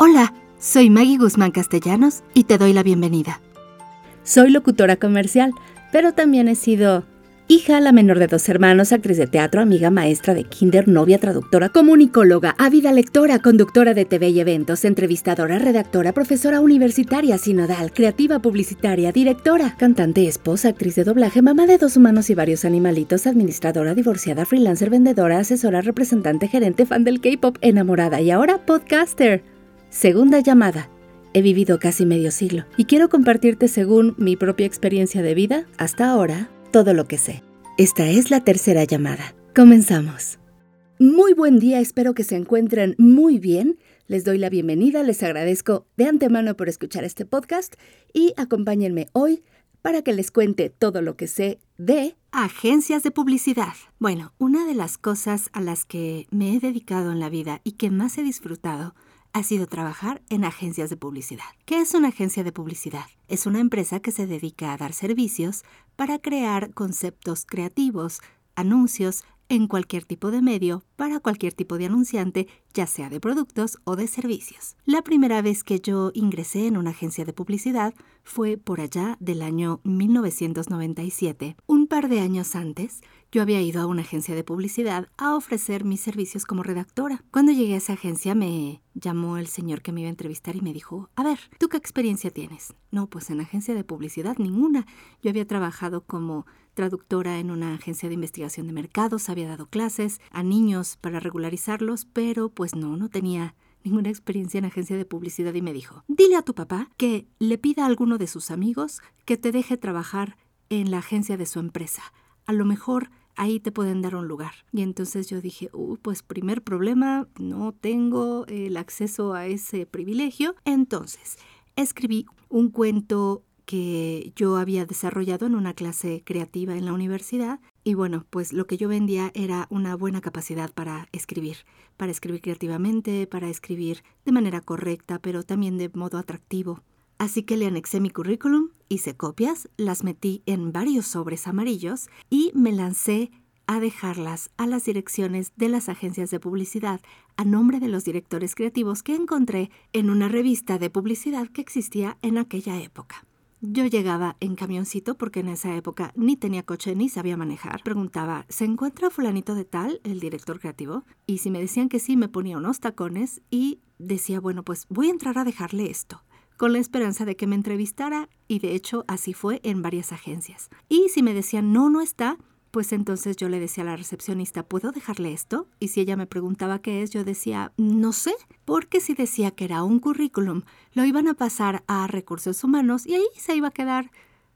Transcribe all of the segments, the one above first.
Hola, soy Maggie Guzmán Castellanos y te doy la bienvenida. Soy locutora comercial, pero también he sido hija, la menor de dos hermanos, actriz de teatro, amiga, maestra de kinder, novia, traductora, comunicóloga, ávida lectora, conductora de TV y eventos, entrevistadora, redactora, profesora universitaria, sinodal, creativa publicitaria, directora, cantante, esposa, actriz de doblaje, mamá de dos humanos y varios animalitos, administradora, divorciada, freelancer, vendedora, asesora, representante, gerente, fan del K-pop, enamorada y ahora podcaster. Segunda llamada. He vivido casi medio siglo y quiero compartirte según mi propia experiencia de vida, hasta ahora, todo lo que sé. Esta es la tercera llamada. Comenzamos. Muy buen día, espero que se encuentren muy bien. Les doy la bienvenida, les agradezco de antemano por escuchar este podcast y acompáñenme hoy para que les cuente todo lo que sé de agencias de publicidad. Bueno, una de las cosas a las que me he dedicado en la vida y que más he disfrutado ha sido trabajar en agencias de publicidad. ¿Qué es una agencia de publicidad? Es una empresa que se dedica a dar servicios para crear conceptos creativos, anuncios en cualquier tipo de medio para cualquier tipo de anunciante, ya sea de productos o de servicios. La primera vez que yo ingresé en una agencia de publicidad fue por allá del año 1997. Un par de años antes, yo había ido a una agencia de publicidad a ofrecer mis servicios como redactora. Cuando llegué a esa agencia me llamó el señor que me iba a entrevistar y me dijo, a ver, ¿tú qué experiencia tienes? No, pues en agencia de publicidad ninguna. Yo había trabajado como traductora en una agencia de investigación de mercados, había dado clases a niños para regularizarlos, pero pues no, no tenía ninguna experiencia en agencia de publicidad y me dijo, dile a tu papá que le pida a alguno de sus amigos que te deje trabajar en la agencia de su empresa a lo mejor ahí te pueden dar un lugar. Y entonces yo dije, pues primer problema, no tengo el acceso a ese privilegio. Entonces, escribí un cuento que yo había desarrollado en una clase creativa en la universidad y bueno, pues lo que yo vendía era una buena capacidad para escribir, para escribir creativamente, para escribir de manera correcta, pero también de modo atractivo. Así que le anexé mi currículum, hice copias, las metí en varios sobres amarillos y me lancé a dejarlas a las direcciones de las agencias de publicidad a nombre de los directores creativos que encontré en una revista de publicidad que existía en aquella época. Yo llegaba en camioncito porque en esa época ni tenía coche ni sabía manejar. Preguntaba, ¿se encuentra fulanito de tal, el director creativo? Y si me decían que sí, me ponía unos tacones y decía, bueno, pues voy a entrar a dejarle esto con la esperanza de que me entrevistara y de hecho así fue en varias agencias. Y si me decían no, no está, pues entonces yo le decía a la recepcionista, ¿puedo dejarle esto? Y si ella me preguntaba qué es, yo decía, no sé, porque si decía que era un currículum, lo iban a pasar a recursos humanos y ahí se iba a quedar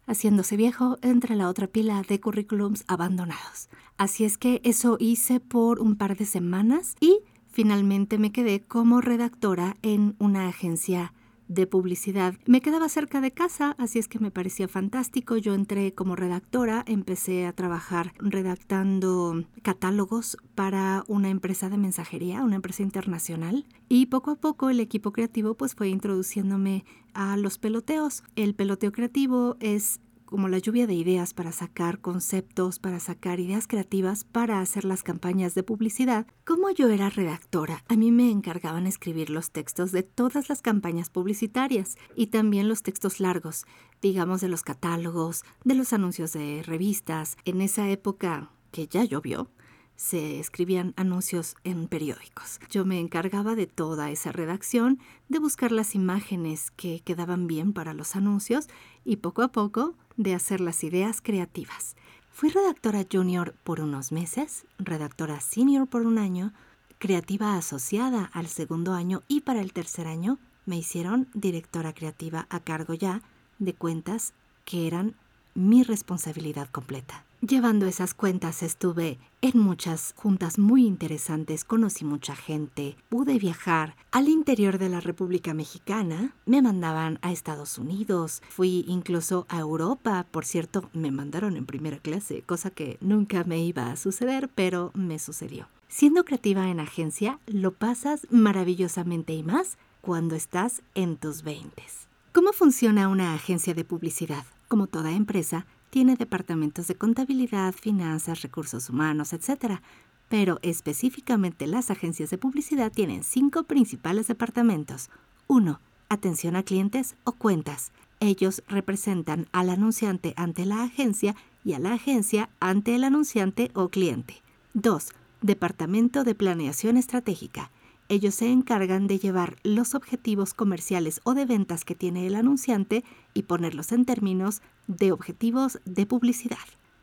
haciéndose viejo entre la otra pila de currículums abandonados. Así es que eso hice por un par de semanas y finalmente me quedé como redactora en una agencia de publicidad. Me quedaba cerca de casa, así es que me parecía fantástico. Yo entré como redactora, empecé a trabajar redactando catálogos para una empresa de mensajería, una empresa internacional, y poco a poco el equipo creativo pues fue introduciéndome a los peloteos. El peloteo creativo es como la lluvia de ideas para sacar conceptos, para sacar ideas creativas, para hacer las campañas de publicidad. Como yo era redactora, a mí me encargaban escribir los textos de todas las campañas publicitarias y también los textos largos, digamos de los catálogos, de los anuncios de revistas. En esa época que ya llovió, se escribían anuncios en periódicos. Yo me encargaba de toda esa redacción, de buscar las imágenes que quedaban bien para los anuncios y poco a poco de hacer las ideas creativas. Fui redactora junior por unos meses, redactora senior por un año, creativa asociada al segundo año y para el tercer año me hicieron directora creativa a cargo ya de cuentas que eran mi responsabilidad completa. Llevando esas cuentas estuve en muchas juntas muy interesantes, conocí mucha gente, pude viajar al interior de la República Mexicana, me mandaban a Estados Unidos, fui incluso a Europa, por cierto, me mandaron en primera clase, cosa que nunca me iba a suceder, pero me sucedió. Siendo creativa en agencia, lo pasas maravillosamente y más cuando estás en tus veintes. ¿Cómo funciona una agencia de publicidad? Como toda empresa, tiene departamentos de contabilidad, finanzas, recursos humanos, etc. Pero específicamente las agencias de publicidad tienen cinco principales departamentos. 1. Atención a clientes o cuentas. Ellos representan al anunciante ante la agencia y a la agencia ante el anunciante o cliente. 2. Departamento de Planeación Estratégica. Ellos se encargan de llevar los objetivos comerciales o de ventas que tiene el anunciante y ponerlos en términos de objetivos de publicidad.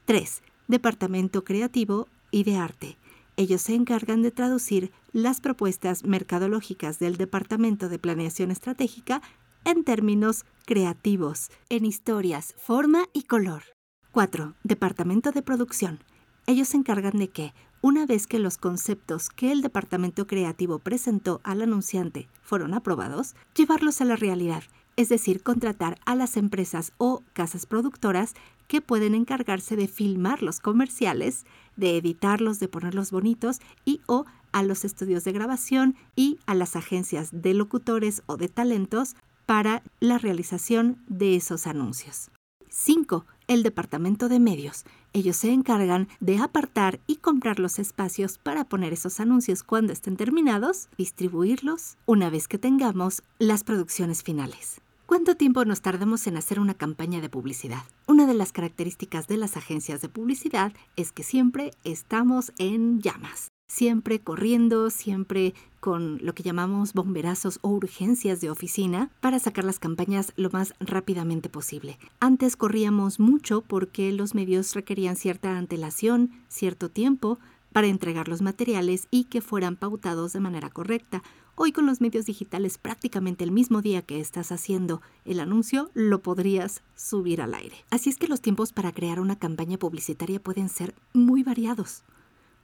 3. Departamento Creativo y de Arte. Ellos se encargan de traducir las propuestas mercadológicas del Departamento de Planeación Estratégica en términos creativos, en historias, forma y color. 4. Departamento de Producción. Ellos se encargan de que, una vez que los conceptos que el departamento creativo presentó al anunciante fueron aprobados, llevarlos a la realidad, es decir, contratar a las empresas o casas productoras que pueden encargarse de filmar los comerciales, de editarlos, de ponerlos bonitos y o a los estudios de grabación y a las agencias de locutores o de talentos para la realización de esos anuncios. 5. El Departamento de Medios. Ellos se encargan de apartar y comprar los espacios para poner esos anuncios cuando estén terminados, distribuirlos una vez que tengamos las producciones finales. ¿Cuánto tiempo nos tardamos en hacer una campaña de publicidad? Una de las características de las agencias de publicidad es que siempre estamos en llamas, siempre corriendo, siempre con lo que llamamos bomberazos o urgencias de oficina para sacar las campañas lo más rápidamente posible. Antes corríamos mucho porque los medios requerían cierta antelación, cierto tiempo para entregar los materiales y que fueran pautados de manera correcta. Hoy con los medios digitales prácticamente el mismo día que estás haciendo el anuncio lo podrías subir al aire. Así es que los tiempos para crear una campaña publicitaria pueden ser muy variados.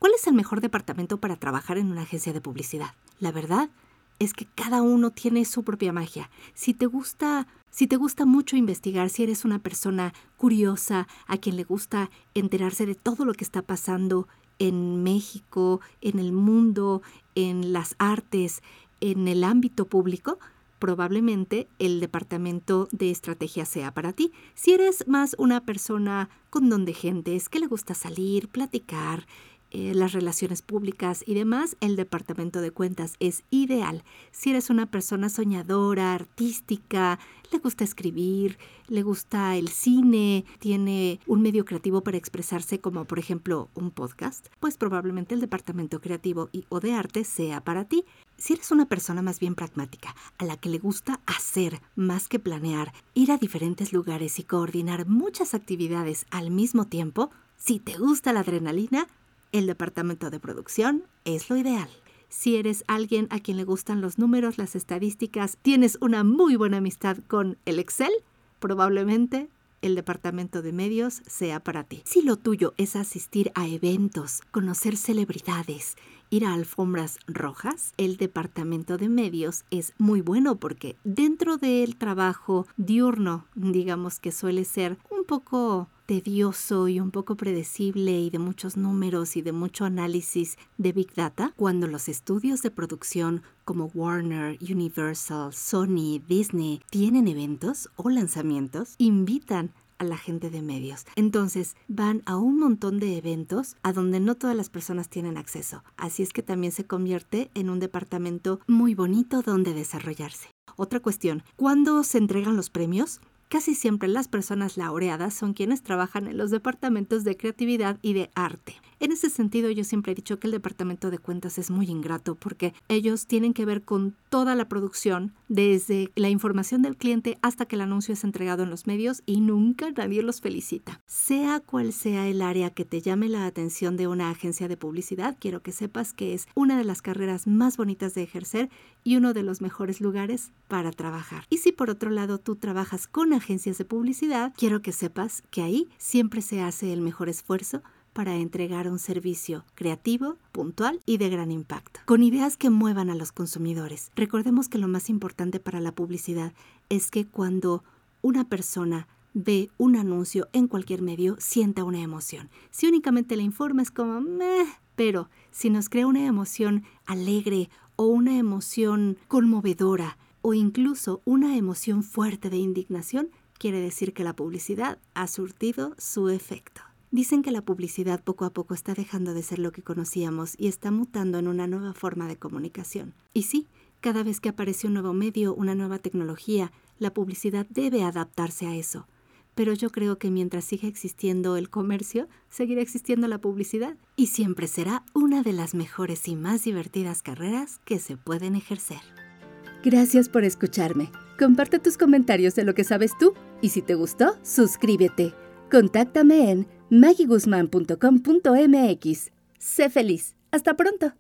¿Cuál es el mejor departamento para trabajar en una agencia de publicidad? La verdad es que cada uno tiene su propia magia. Si te gusta, si te gusta mucho investigar, si eres una persona curiosa, a quien le gusta enterarse de todo lo que está pasando en México, en el mundo, en las artes, en el ámbito público, probablemente el departamento de estrategia sea para ti. Si eres más una persona con don de gentes, que le gusta salir, platicar, eh, las relaciones públicas y demás, el departamento de cuentas es ideal. Si eres una persona soñadora, artística, le gusta escribir, le gusta el cine, tiene un medio creativo para expresarse como por ejemplo un podcast, pues probablemente el departamento creativo o de arte sea para ti. Si eres una persona más bien pragmática, a la que le gusta hacer más que planear, ir a diferentes lugares y coordinar muchas actividades al mismo tiempo, si te gusta la adrenalina, el departamento de producción es lo ideal. Si eres alguien a quien le gustan los números, las estadísticas, tienes una muy buena amistad con el Excel, probablemente el departamento de medios sea para ti. Si lo tuyo es asistir a eventos, conocer celebridades, ir a alfombras rojas, el departamento de medios es muy bueno porque dentro del trabajo diurno, digamos que suele ser un poco tedioso y un poco predecible y de muchos números y de mucho análisis de Big Data, cuando los estudios de producción como Warner, Universal, Sony, Disney tienen eventos o lanzamientos, invitan a la gente de medios. Entonces van a un montón de eventos a donde no todas las personas tienen acceso. Así es que también se convierte en un departamento muy bonito donde desarrollarse. Otra cuestión, ¿cuándo se entregan los premios? Casi siempre las personas laureadas son quienes trabajan en los departamentos de creatividad y de arte. En ese sentido, yo siempre he dicho que el departamento de cuentas es muy ingrato porque ellos tienen que ver con toda la producción, desde la información del cliente hasta que el anuncio es entregado en los medios y nunca nadie los felicita. Sea cual sea el área que te llame la atención de una agencia de publicidad, quiero que sepas que es una de las carreras más bonitas de ejercer y uno de los mejores lugares para trabajar. Y si por otro lado tú trabajas con agencias de publicidad, quiero que sepas que ahí siempre se hace el mejor esfuerzo para entregar un servicio creativo, puntual y de gran impacto, con ideas que muevan a los consumidores. Recordemos que lo más importante para la publicidad es que cuando una persona ve un anuncio en cualquier medio, sienta una emoción. Si únicamente le informa es como, meh, pero si nos crea una emoción alegre o una emoción conmovedora o incluso una emoción fuerte de indignación, quiere decir que la publicidad ha surtido su efecto. Dicen que la publicidad poco a poco está dejando de ser lo que conocíamos y está mutando en una nueva forma de comunicación. Y sí, Cada vez que aparece un nuevo medio, una nueva tecnología, la publicidad debe adaptarse a eso. Pero yo creo que mientras siga existiendo el comercio, seguirá existiendo la publicidad y siempre será una de las mejores y más divertidas carreras que se pueden ejercer. Gracias por escucharme. Comparte tus comentarios de lo que sabes tú y si te gustó, suscríbete. Contáctame en magiguzman.com.mx. Sé feliz. Hasta pronto.